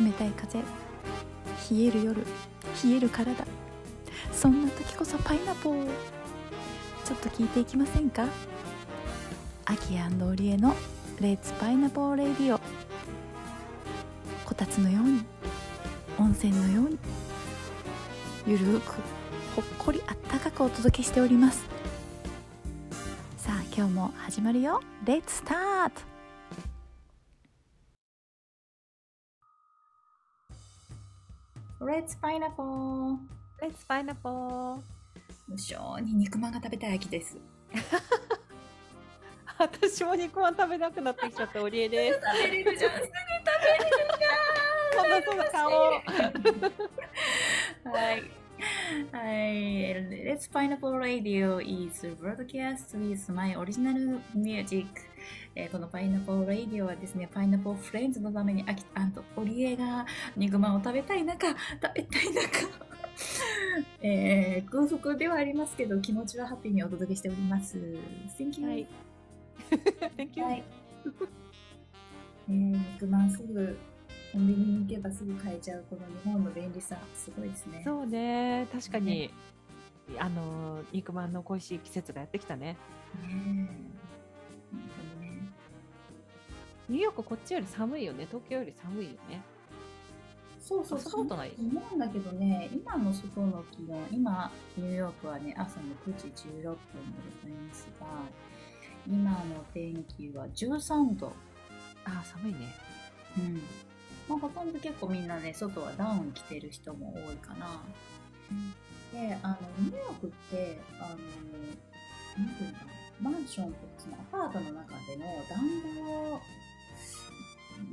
冷たい風。冷える夜。冷える体。そんな時こそパイナポー。ちょっと聞いていきませんか？アキオリエのレッツパイナポーレディオこたつのように。温泉のように。ゆるくほっこりあったかくお届けしております。さあ今日も始まるよ。レッツスタートレッツパイナポーレッツパイナポー無性に肉まんが食べたい秋です。私も肉まん食べなくなってきちゃったオリエです。食べれるじゃん。すぐ こんなその顔。はい。はい。Let's Pineapple Radio is broadcast with my original music. えーこのパイナポーラディオはですね、パイナポーフレンズのためにアキアンとオリエが肉まんを食べたい中、食べたい中、えー空腹ではありますけど、気持ちはハッピーにお届けしております。Thank you. はい Thank you はい。えー肉まんすぐコンビニに行けばすぐ買えちゃうこの日本の便利さ、すごいですね。そうね確かに、あの肉まんの恋しい季節がやってきたねねね。ニューヨークこっちより寒いよね東京より寒いよねそうそう、あそんなことない？思うんだけどね、今の外の気温、今、ニューヨークはね、朝の9時16分でございますが、今の天気は13度。あ寒いねうん。まあ、ほとんど結構みんなね、外はダウン着てる人も多いかな。で、あの、ニューヨークって、あの、なんていうのかな、マンションとか、そのアパートの中での暖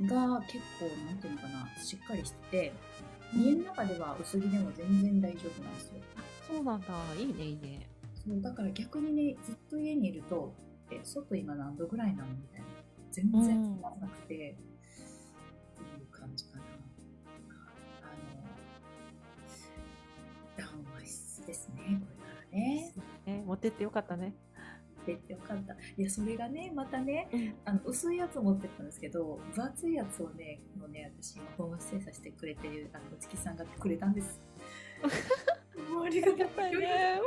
房が結構、なんていうのかな、しっかりしてて、家の中では薄着でも全然大丈夫なんですよ。そうなんだいいねいいねそう、だから逆にね、ずっと家にいると、え、外今何度ぐらいなのみたいな。全然うんつまんなくて、ってですね、これからね。ね持ってってよかったねでよかった。いや、それがね、またね、うんあの薄いやつを持ってったんですけど、分厚いやつをね、このね、私、今、ホームステイさせてくれてる、あの、おちきさんがくれたんです。もうありがたい。ね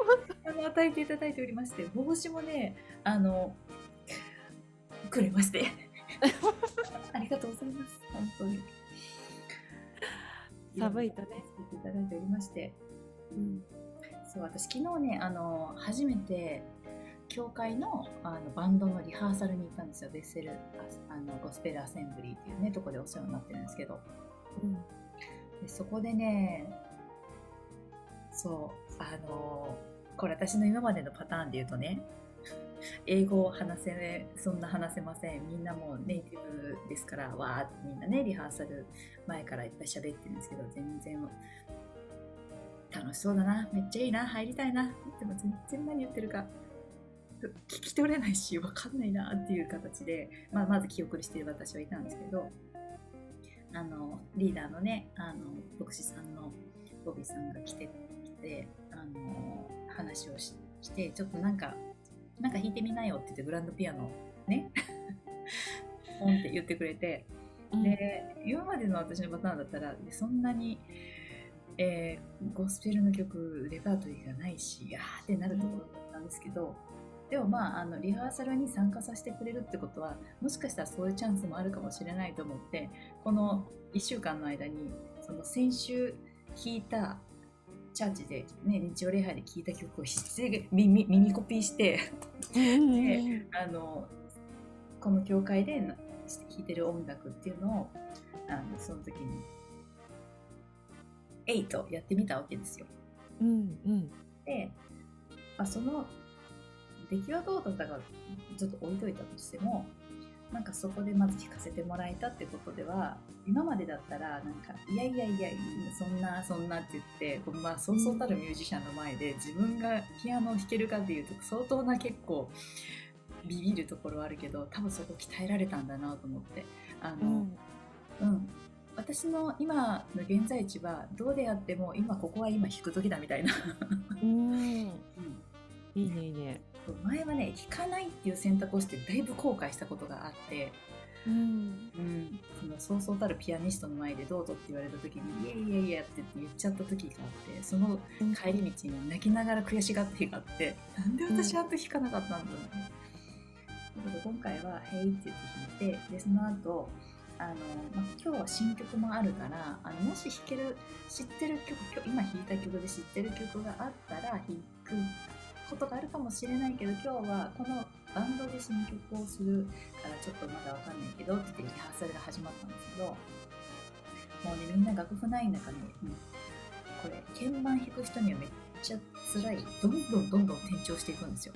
あの、与えていただいておりまして、帽子もね、あの、くれまして。ありがとうございます。本当に。寒いとねいただいておりまして。うんそう、私昨日ね、あの、初めて、教会のあのバンドのリハーサルに行ったんですよ。ベッセル、ああのゴスペルアセンブリーっていうね、とこでお世話になってるんですけど。うんでそこでね、そう、あの、これ私の今までのパターンで言うとね、英語を話せ、そんな話せません。みんなもうネイティブですから、わーってみんなね、リハーサル前からいっぱい喋ってるんですけど、全然楽しそうだな、めっちゃいいな、入りたいな。でも全然何言ってるか。聞き取れないし、わかんないなっていう形で、まあ、まず記憶している私はいたんですけど、あの、リーダーのね、あの、牧師さんのボビーさんが来てきて、あの、話をしして、ちょっとなんか、なんか弾いてみなよって言って、グランドピアノね、ポンって言ってくれて、で、今までの私のパターンだったら、でそんなに、えーゴスペルの曲、レパートリーがないし、あーってなるところだったんですけど、でもまあ、あの、リハーサルに参加させてくれるってことは、もしかしたらそういうチャンスもあるかもしれないと思って、この1週間の間に、その先週弾いた、チャーチで、ね、日曜礼拝で聴いた曲をして耳耳コピーして、うんであのこの教会でな弾いてる音楽っていうのをあのその時に8やってみたわけですよ。うんうん。で、まあ、その出来はどうだったかちょっと置いといたとしてもなんかそこでまず弾かせてもらえたってことでは今までだったらなんかいやいやいやそんなそんなって言ってこうまあそうそうたるミュージシャンの前で自分がピアノを弾けるかっていうと相当な結構ビビるところはあるけど多分そこ鍛えられたんだなと思ってあの、うん。うん、私の今の現在地はどうであっても今ここは今弾く時だみたいな、うん。うん。いいねいいね。前はね弾かないっていう選択をしてだいぶ後悔したことがあって、うん。うん、そのそうそうたるピアニストの前でどうぞって言われた時にいやいやいやって言っちゃった時があってその帰り道に泣きながら悔しがった日があってなんで私あんと弾かなかったんだろうね。だけど今回は「へい」って言って弾いてでその後あの、まあ、今日は新曲もあるからあのもし弾ける知ってる曲今弾いた曲で知ってる曲があったら弾くことがあるかもしれないけど今日はこのバンドで新曲をするからちょっとまだわかんないけどって言ってリハーサルが始まったんですけどもうねみんな楽譜ない中に、うん、これ鍵盤弾く人にはめっちゃ辛いどんどんどんどん転調していくんですよ。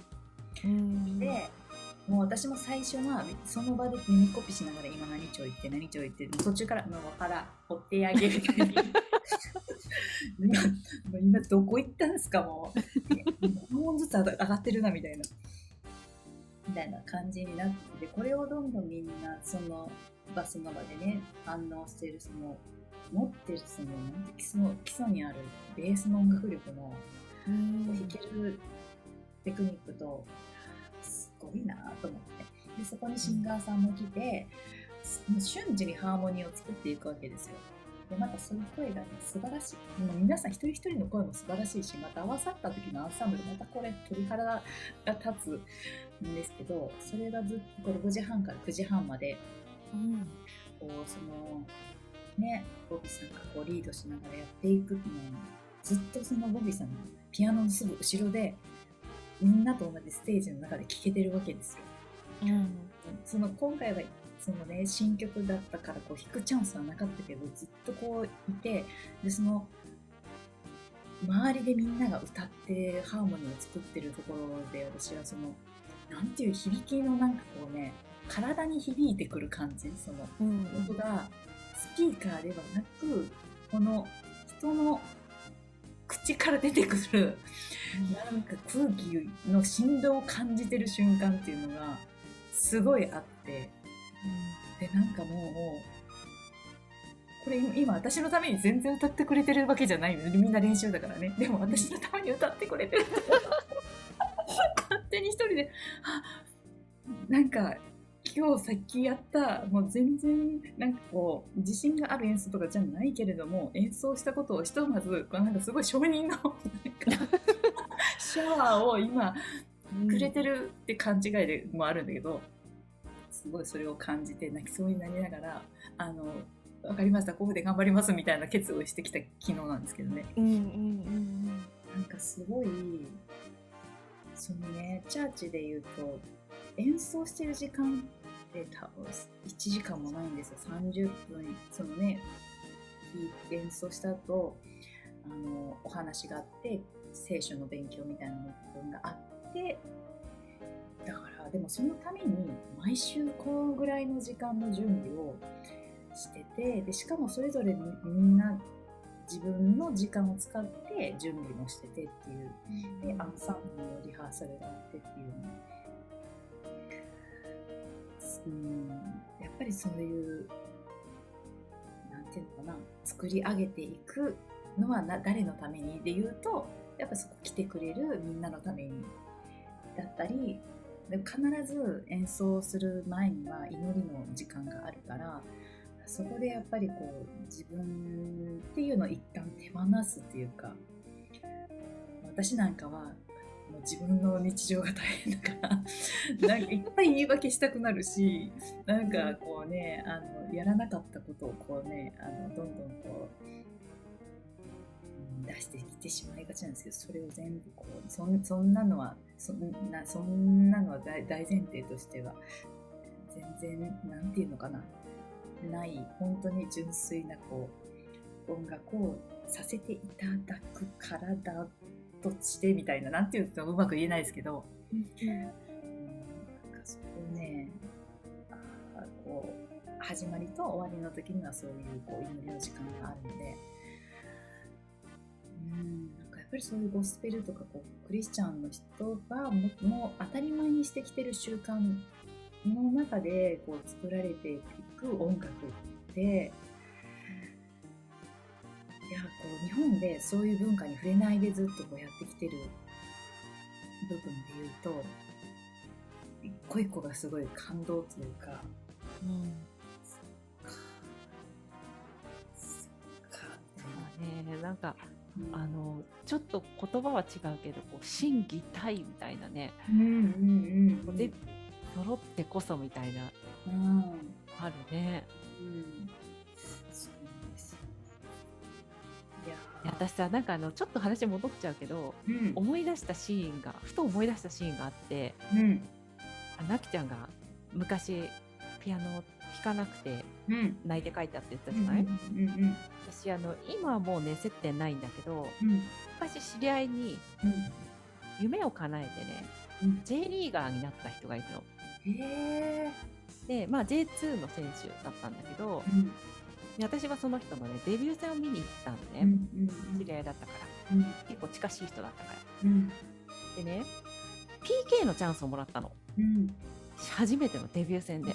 でもう私も最初はその場で耳コピしながら今何丁言って何丁言って途中からもうから追ってあげるみたいに今今どこ行ったんですかもう。5本ずつ上がってるなみたいな。みたいな感じになっててこれをどんどんみんなその場その場でね反応してるその持ってるそのなんて基礎基礎にあるベースの音楽力の弾けるテクニックとごいなと思って。でそこにシンガーさんも来てもう瞬時にハーモニーを作っていくわけですよ。でまたその声が、ね、素晴らしい。もう皆さん一人一人の声も素晴らしいしまた合わさった時のアンサンブルまたこれ鳥肌が立つんですけどそれがずっとこれ5時半から9時半まで、うん、こうそのねボビーさんがこうリードしながらやっていくのずっとそのボビーさんのピアノのすぐ後ろでみんなと同じステージの中で聴けてるわけですよ。うん、その今回はそのね新曲だったからこう弾くチャンスはなかったけどずっとこういてでその周りでみんなが歌ってハーモニーを作ってるところで私はそのなんていう響きのなんかこうね体に響いてくる感じその音がスピーカーではなくこの人の口から出てくる。なんか空気の振動を感じてる瞬間っていうのがすごいあって、でなんかもうこれ今私のために全然歌ってくれてるわけじゃないの。みんな練習だからね。でも私のために歌ってくれてる勝手 に一人であなんか今日さっきやったもう全然なんかこう自信がある演奏とかじゃないけれども演奏したことをひとまずこうなんかすごい承認のシャワーを今くれてるって勘違いでもあるんだけど、すごいそれを感じて泣きそうになりながらあの分かりましたここで頑張りますみたいな決意をしてきた昨日なんですけどね。うんうんうん、なんかすごいそのねチャーチで言うと演奏してる時間って多分1時間もないんですよ。30分そのね演奏した後あのお話があって聖書の勉強みたいなのがあってだからでもそのために毎週このぐらいの時間の準備をしててでしかもそれぞれみんな自分の時間を使って準備もしててっていう、でアンサンブルのリハーサルがあってっていううん。やっぱりそういうなんていうのかな。作り上げていくのはな誰のためにで言うとやっぱそこ来てくれるみんなのためにだったりで必ず演奏する前には祈りの時間があるからそこでやっぱりこう自分っていうのを一旦手放すっていうか私なんかは自分の日常が大変だから なんかいっぱい言い訳したくなるしなんかこうねあのやらなかったことをこうねあのどんどんこう出してきてしまいがちなんですけどそれを全部こうそそんなのはそんなそんなのは大前提としては全然なんていうのかなない本当に純粋なこう音楽をさせていただく体としてみたいななんていうとうまく言えないですけど、うん、なんかそこをねあこう始まりと終わりの時にはそういうこう祈りの時間があるので。うん、なんかやっぱりそういうゴスペルとかこうクリスチャンの人がももう当たり前にしてきてる習慣の中でこう作られていく音楽って日本でそういう文化に触れないでずっとこうやってきてる部分で言うと一個一個がすごい感動というか、うん、そっか。そっか。ね、なんかあのちょっと言葉は違うけどこう心技体みたいなね、うんうんうん、でってこそみたいな、うん、あるね、うん、私さなんかあのちょっと話戻っちゃうけどうん。思い出したシーンがふと思い出したシーンがあってうん。あなきちゃんが昔ピアノを弾かなくてうん。泣いて帰ったって言ったうんじゃない、私あの今はもうね接点ないんだけどうん。昔知り合いに夢を叶えてねうん。J リーガーになった人がいるの。で、まあ、J2 の選手だったんだけど私はその人のねデビュー戦を見に行ったのうね、ん知り合いだったから。うん。結構近しい人だったから。うん。でね PK のチャンスをもらったの。うん。初めてのデビュー戦で。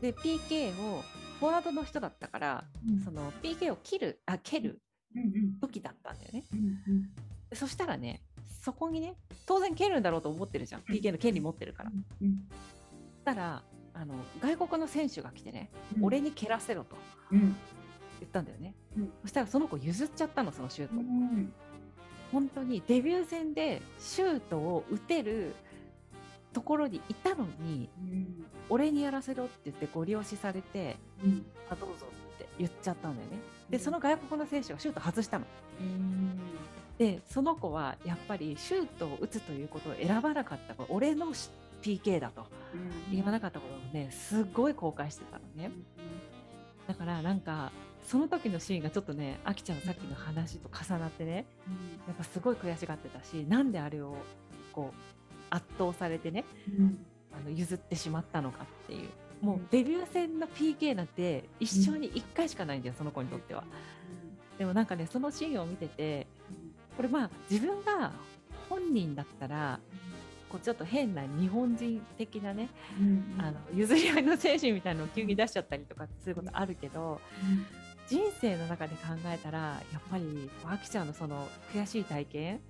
で PK をフォワードの人だったからうん。その PK を切るあ蹴るうんうん。時だったんだよね。そしたらねそこにね当然蹴るんだろうと思ってるじゃん。PK の権利持ってるから。うんそしたらあの外国の選手が来てね、うん。俺に蹴らせろとうん。言ったんだよね、うん。そしたらその子譲っちゃったのそのシュート、うん。本当にデビュー戦でシュートを打てるところにいたのにうん。俺にやらせろって言ってご利用しされてうん。あどうぞって言っちゃったんだよね。でその外国の選手がシュート外したの。うん。でその子はやっぱりシュートを打つということを選ばなかったこれ俺の PK だと言わなかったことをねすごい後悔してたのね。だからなんかその時のシーンがちょっとねあきちゃんのさっきの話と重なってねやっぱすごい悔しがってたしなんであれをこう圧倒されてねうん。あの譲ってしまったのかっていう。もううんデビュー戦の PK なんて一生に1回しかないんだよその子にとっては。でもなんかねそのシーンを見ててこれまあ自分が本人だったらこうちょっと変な日本人的なねうんあの譲り合いの精神みたいなのを急に出しちゃったりとかそういうことあるけど人生の中で考えたらやっぱりあきちゃんのその悔しい体験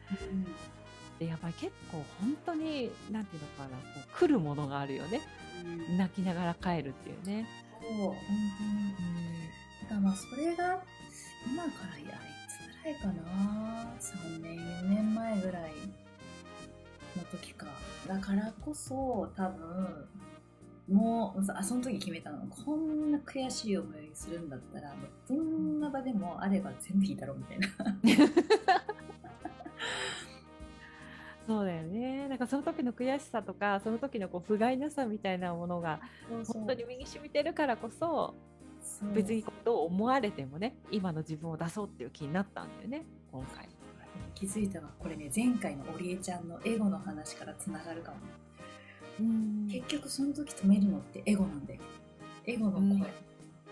でやっぱり結構本当になんていうのかなこう来るものがあるよね。うん。泣きながら帰るっていうね。そう。本当にだからまあそれが今からやいつぐらいかな。3年4年前ぐらいの時か。だからこそ多分もうあその時決めたの。こんな悔しい思いするんだったらどんな場でもあれば全部いいだろうみたいな。そうだよね。なんかその時の悔しさとかその時のこう不甲斐なさみたいなものが本当に身に染みてるからこそ別にどう思われてもね今の自分を出そうっていう気になったんだよね今回。気づいたわこれね前回のおりえちゃんのエゴの話からつながるかも。うん。結局その時止めるのってエゴなんだよ。エゴの声、うん。い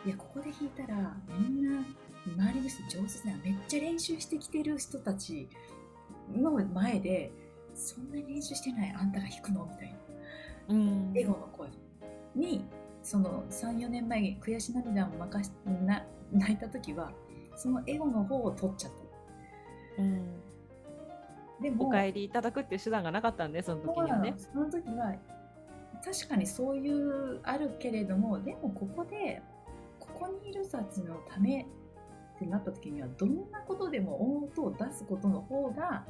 やここで弾いたらみんな周りの人上手だよめっちゃ練習してきてる人たちの前でそんなに練習してないあんたが弾くのみたいな。うん。エゴの声にその34年前に悔し涙を任しな泣いた時はそのエゴの方を取っちゃったうんでもお帰りいただくっていう手段がなかったんでその時にはね。その。時は確かにそういうあるけれどもでもここでここにいる人たちのためってなった時にはどんなことでも音を出すことの方が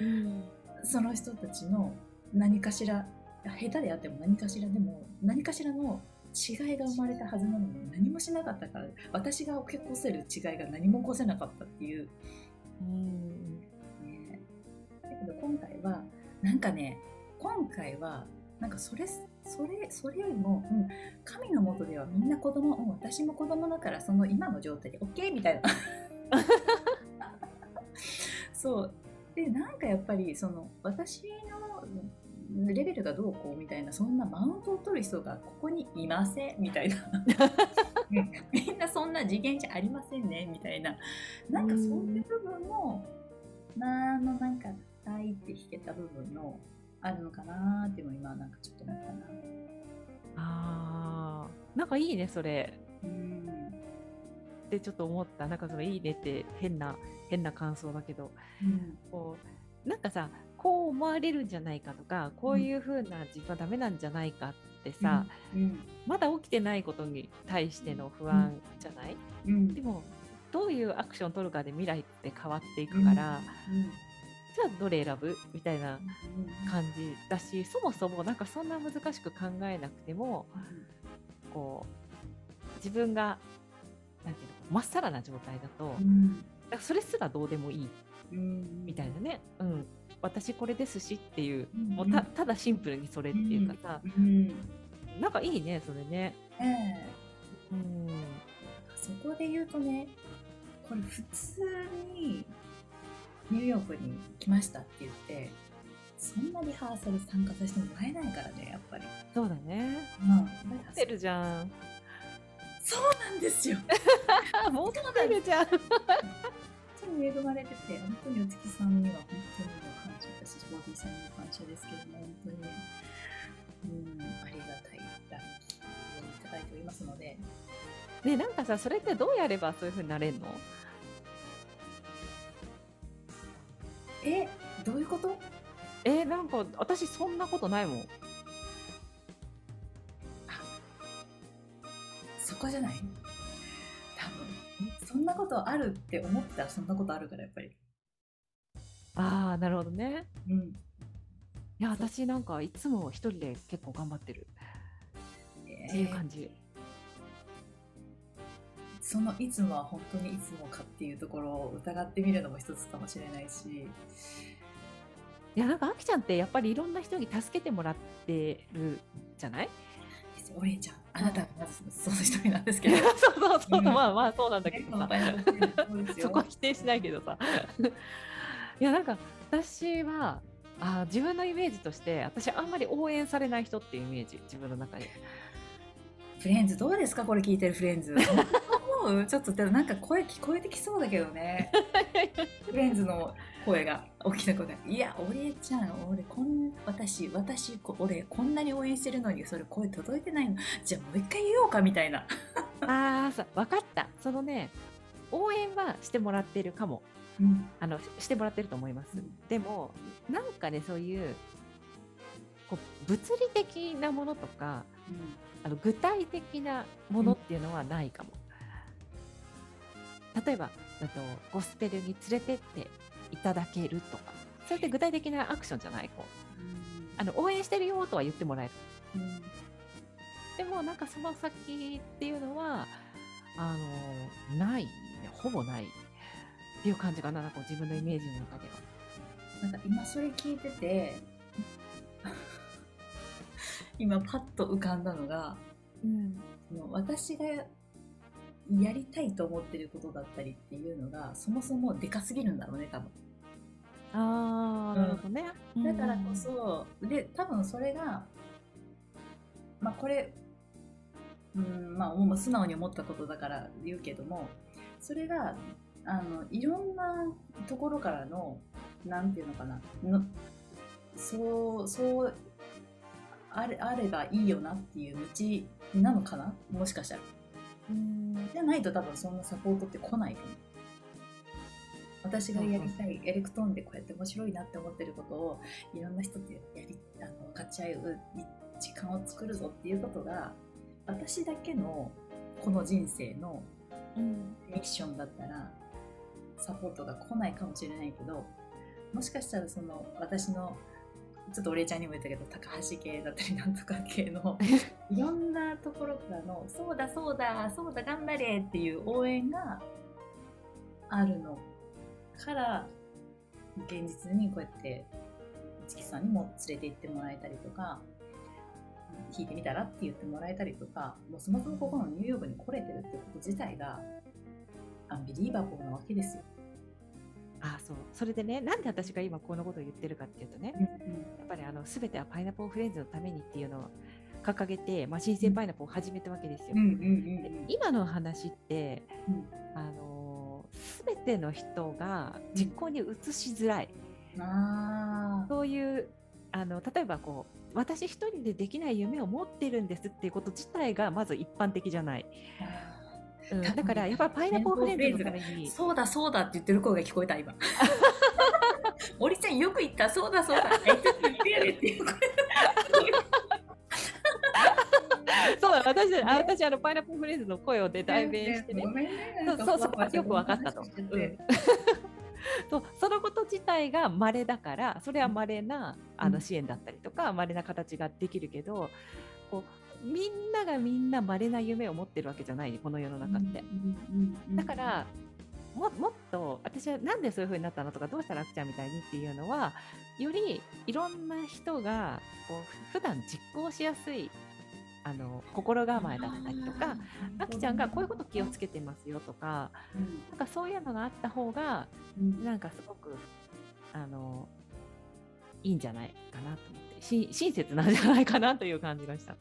うんその人たちの何かしら下手であっても何かしらでも何かしらの違いが生まれたはずなのに何もしなかったから私が起こせる違いが何も起こせなかったっていう。うんけど今回はなんかね今回はなんかそれそれそれよりも、うん、神のもとではみんな子供、うん、私も子供だからその今の状態で OK みたいな。そう。でなんかやっぱりその私のレベルがどうこうみたいなそんなマウントを取る人がここにいませんみたいな。う んみんなそんな次元じゃありませんねみたいな。なんかそういう部分もなあのなんか叩いて弾けた部分のあるのかなーっていうのを今なんかちょっと思ったな。あー。なんかいいねそれ。うん。ってちょっと思った。なんかそのいいねって変な変な感想だけど。うん。こうなんかさこう思われるんじゃないかとかこういう風な自分はダメなんじゃないかってさ、うん。まだ起きてないことに対しての不安じゃない、うん。でもどういうアクションを取るかで未来って変わっていくから、じゃあどれ選ぶ？みたいな感じだしそもそもなんかそんな難しく考えなくてもこう自分がなんていうのまっさらな状態だと、だそれすらどうでもいい。みたいなね、うん、私これですしっていう,、もうたただシンプルにそれっていうかさ、なんかいいねそれね。えー、うん。そこで言うとねこれ普通にニューヨークに来ましたって言ってそんなリハーサル参加させてもらえないからねやっぱり。そうだね。うん持ってるじゃん。そうなんですよ。持ってるじゃん。本当に恵まれてて本当にお月さんには本当にも感謝だしボディさんにも感謝ですけども本当に。ねうんありがたいラッキーをいただいておりますので。ねなんかさそれってどうやればそういうふうになれるの？えどういうこと？えなんか私そんなことないもん。そこじゃない？多分。そんなことあるって思ってたらそんなことあるからやっぱり。ああなるほどね。うん。いや私なんかいつも一人で結構頑張ってる。っていう感じ、そのいつもは本当にいつもかっていうところを疑ってみるのも一つかもしれないし。いやなんかあきちゃんってやっぱりいろんな人に助けてもらってるじゃない？お礼ちゃんあなたがまずその一人なんですけど。そうそうそう、うん、まあまあそうなんだけどさ。そこは否定しないけどさ。いやなんか私はあ自分のイメージとして私あんまり応援されない人っていうイメージ自分の中で。フレンズどうですか？これ聞いてるフレンズ思う。ちょっとなんか声聞こえてきそうだけどね。フレンズの声が。大きな声が「いや俺ちゃん俺こん私私俺こんなに応援してるのにそれ声届いてないの。じゃあもう一回言おうか」みたいな。ああ分かった。そのね応援はしてもらってるかも、うん、あのしてもらってると思います、うん、でもなんかねそういうこう物理的なものとか、うん、あの具体的なものっていうのはないかも、例えばとゴスペルに連れてっていただけるとか。それって具体的なアクションじゃない？こう、あの応援してるよとは言ってもらえる、うん、でもなんかその先っていうのはあのないほぼないっていう感じかな。なんか自分のイメージの中では。なんか今それ聞いてて 今パッと浮かんだのが、うん、その私がやりたいと思ってることだったりっていうのがそもそもでかすぎるんだろうね多分。ああ、なるほどね。だからこそ、で多分それがまあこれうんまあもう素直に思ったことだから言うけどもそれがあのいろんなところからのなんていうのかなのそうそうあれあればいいよなっていう道なのかな？もしかしたら。じゃないと多分そんなサポートって来ないと思う。私がやりたいエレクトーンでこうやって面白いなって思ってることをいろんな人とやりあの勝ち合う時間を作るぞっていうことが私だけのこの人生のミッションだったらサポートが来ないかもしれないけどもしかしたらその私のちょっとお礼ちゃんにも言ったけど高橋系だったりなんとか系の いろんなところからの「そうだそうだそうだ頑張れ!」っていう応援があるのから現実にこうやって市木さんにも連れて行ってもらえたりとか弾いてみたらって言ってもらえたりとかもうそもそもここのニューヨークに来れてるってこと自体がアンビリーバボーなわけですよ。あそう。それでねなんで私が今このことを言ってるかっていうとね、うんうん、やっぱりあの全てはパイナポーフレンズのためにっていうのを掲げて、まあ、新鮮パイナポーを始めたわけですよ。今の話って、うん、あの全ての人が実行に移しづらい、うん、そういうあの例えばこう私一人でできない夢を持ってるんですっていうこと自体がまず一般的じゃない。うん、だからやっぱりパイナポーフレンズのために。そうだそうだって言ってる声が聞こえた今。森ちゃんよく言ったそうだ。そうだえちょっと言ってやれっていう声そうだ私あ私あのパイナップルフレーズの声をで代弁してね。そうそうそうよく分かったと。うん。そうそのこと自体が稀だからそれは稀なあの支援だったりとか、稀な形ができるけどこうみんながみんな稀な夢を持ってるわけじゃないこの世の中って。だからももっと私はなんでそういう風になったのとかどうしたらあきちゃんみたいにっていうのはよりいろんな人がこう普段実行しやすいあの心構えだったりとかあきちゃんがこういうこと気をつけてますよとか、うん、なんかそういうのがあった方が、うん、なんかすごくあのいいんじゃないかなと思って。し親切なんじゃないかなという感じがした。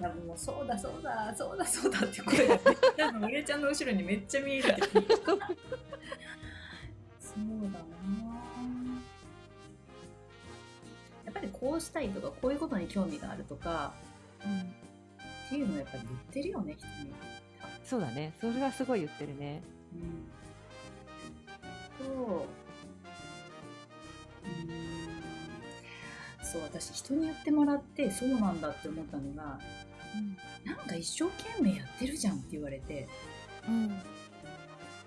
多分もうそうだそうだそうだそうだって声が多分俺ちゃんの後ろにめっちゃ見えるけどそうだな。やっぱりこうしたいとかこういうことに興味があるとかうん、っていうのをやっぱり言ってるよね人に。そうだね。それはすごい言ってるね。うん。とうんそう私人に言ってもらってそうなんだって思ったのが、うん、なんか一生懸命やってるじゃんって言われて、うん、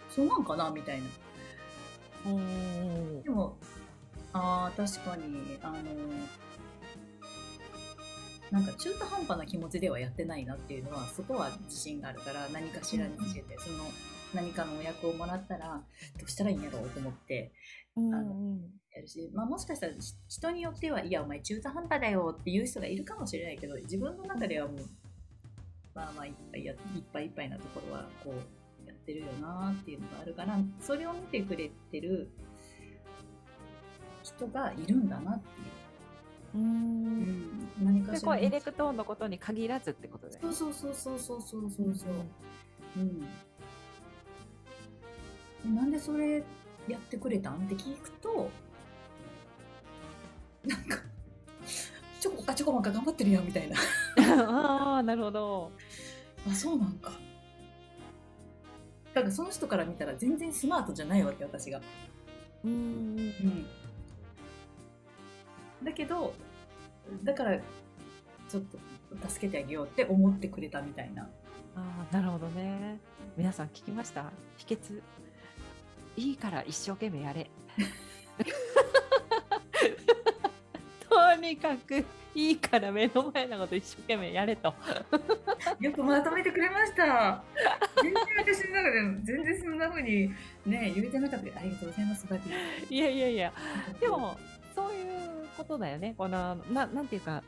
そうなんかなみたいな。でもああ確かにあのなんか中途半端な気持ちではやってないなっていうのはそこは自信があるから何かしらにつけて、その何かのお役をもらったらどうしたらいいんやろうと思って、あのやるし、まあ、もしかしたら人によってはいやお前中途半端だよっていう人がいるかもしれないけど自分の中ではもうまあまあいっぱいやいっぱいいっぱいなところはこうやってるよなっていうのがあるからそれを見てくれてる人がいるんだなっていううん、何かしらエレクトーンのことに限らずってことだよね。そうそうそうそうそうそうそう。うん。なんでそれやってくれたん？って聞くと、なんか、ちょこかちょこまか頑張ってるよみたいな。ああ、なるほど。あ、そうなんか。だからその人から見たら全然スマートじゃないわけ、私が。うん。うんだけどだからちょっと助けてあげようって思ってくれたみたいな。あなるほどね。皆さん聞きました？秘訣いいから一生懸命やれ。とにかくいいから目の前のこと一生懸命やれと。よくまとめてくれました。全然私の中で全然そんな風にね言えてなかったけどありがとうございます。いやいやいや でもそういうことだよね。このななんていうか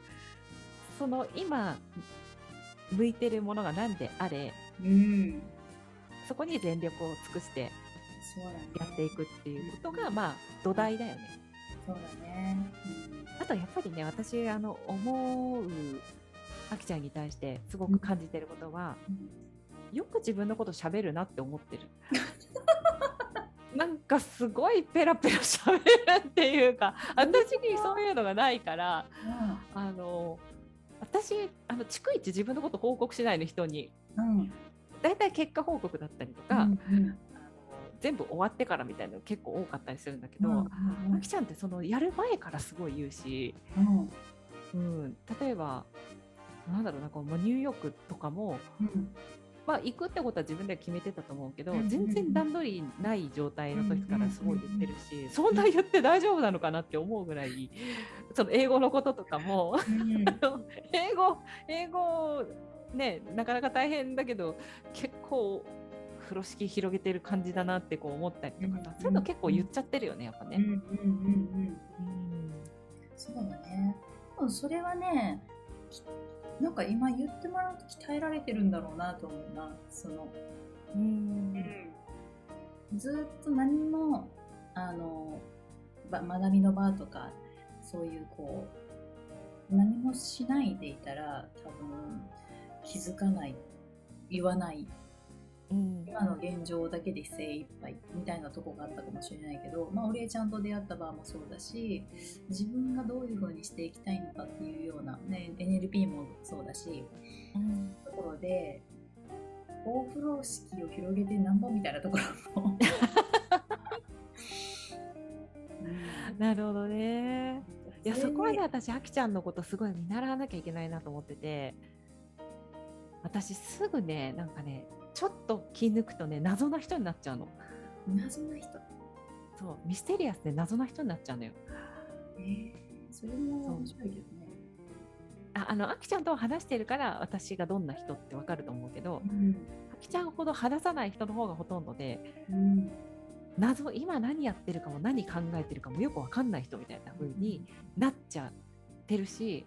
その今向いてるものが何であれ、うん、そこに全力を尽くしてやっていくっていうことが、まあ土台だよね。そうだね、うん、あとやっぱりね私あの思うあきちゃんに対してすごく感じてることは、うん、よく自分のこと喋るなって思ってる。なんかすごいペラペラ喋るっていうか私にそういうのがないから、うん、あの私あの逐一自分のこと報告しないの人に、うん、だいたい結果報告だったりとか、うんうん、全部終わってからみたいなの結構多かったりするんだけど、あきちゃんってそのやる前からすごい言うし、うん、例えばなんだろうなこうニューヨークとかも、まあ、行くってことは自分では決めてたと思うけど、全然段取りない状態の時からすごい言ってるし、そんな言って大丈夫なのかなって思うぐらいその英語のこととかも 英語英語ねなかなか大変だけど結構風呂敷広げてる感じだなってこう思ったりとかさ、そういうの結構言っちゃってるよねやっぱね。そうだね。それはねなんか今言ってもらうと鍛えられてるんだろうなと思うな。そのうん。ずっと何もあの学びの場とかそういうこう何もしないでいたら多分気づかない言わないうん、今の現状だけで精一杯みたいなとこがあったかもしれないけど、まあ、俺ちゃんと出会った場合もそうだし自分がどういう風にしていきたいのかっていうような、ね、NLP もそうだし、うん、ところで大風呂敷を広げてなんぼみたいなところも なるほどね。いやそこはね私あきちゃんのことすごい見習わなきゃいけないなと思ってて。私すぐねなんかねちょっと気抜くとね謎な人になっちゃうの。謎な人。そうミステリアスで謎な人になっちゃうのよ。えー、それも面白いけどね。ああのあきちゃんと話してるから私がどんな人ってわかると思うけど、うん。あきちゃんほど話さない人の方がほとんどでうん。謎今何やってるかも何考えてるかもよくわかんない人みたいな風になっちゃってるし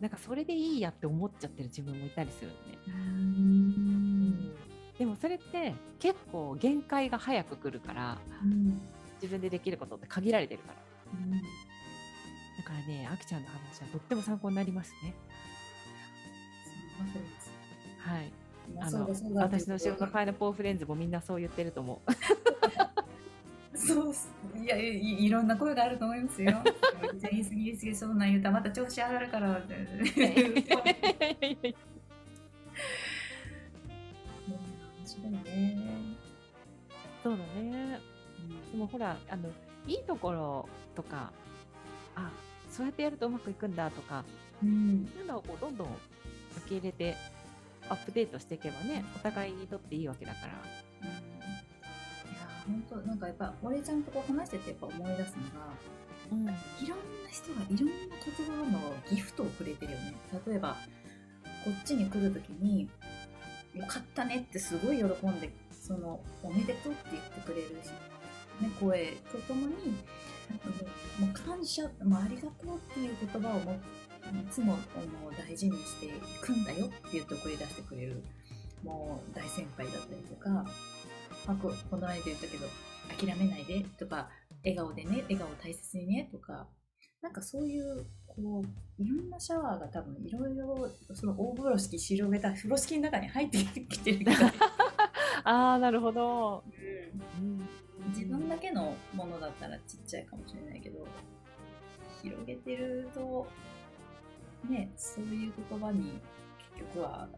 なんかそれでいいやって思っちゃってる自分もいたりするのね。うんでもそれって結構限界が早く来るからうん。自分でできることって限られてるから。うん。だからねあきちゃんの話はとっても参考になりますね。はい。あの私の後ろのパイナポーフレンズもみんなそう言ってると思う。そうっすいやいいろんな声があると思いますよ。言い過ぎ言い過ぎそんなん言うたらまた調子上がるからって。ね。そうだね。でもほらあのいいところとかあそうやってやるとうまくいくんだとかうん、そういうのをこうどんどん受け入れてアップデートしていけばねお互いにとっていいわけだから。いや本当なんかやっぱ俺ちゃんとこう話しててやっぱ思い出すのがうん。いろんな人がいろんな言葉のギフトをくれてるよね。例えばこっちに来る時に「よかったね」ってすごい喜んでその「おめでとう」って言ってくれるし、ね、声とともにもう感謝、まあ、ありがとうっていう言葉をもいつももう大事にしていくんだよって言って送り出してくれるもう大先輩だったりとかあここの間言ったけど諦めないでとか笑顔でね笑顔大切にねとかなんかそういうこういろんなシャワーが多分いろいろその大風呂敷広げた風呂敷の中に入ってきてるみたいな、ああなるほど、うん。自分だけのものだったらちっちゃいかもしれないけど広げてるとねそういう言葉に結局は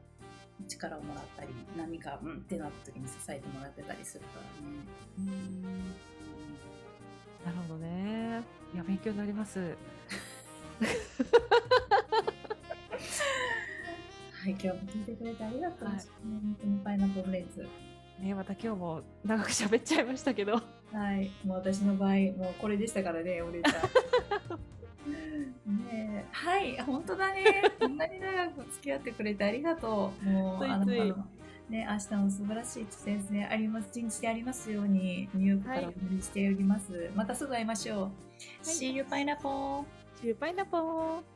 力をもらったり何かうんってなった時に支えてもらってたりするからね。うん。なるほどね。いや勉強になりますはい、今日も聞いてくれてありがとう。はい本当にパイナップルレンズ。ねまた今日も長く喋っちゃいましたけどはい、もう私の場合、もうこれでしたからね、お姉ちゃん。ねえはい、本当だね。こんなに長く付き合ってくれてありがとう。もう、ついついあの、ね、明日も素晴らしい先生あります、一日でありますように、ニューヨークからおはい送りしております。またすぐ会いましょう。See you, pineapple! チューパイナポー you. Bye na po!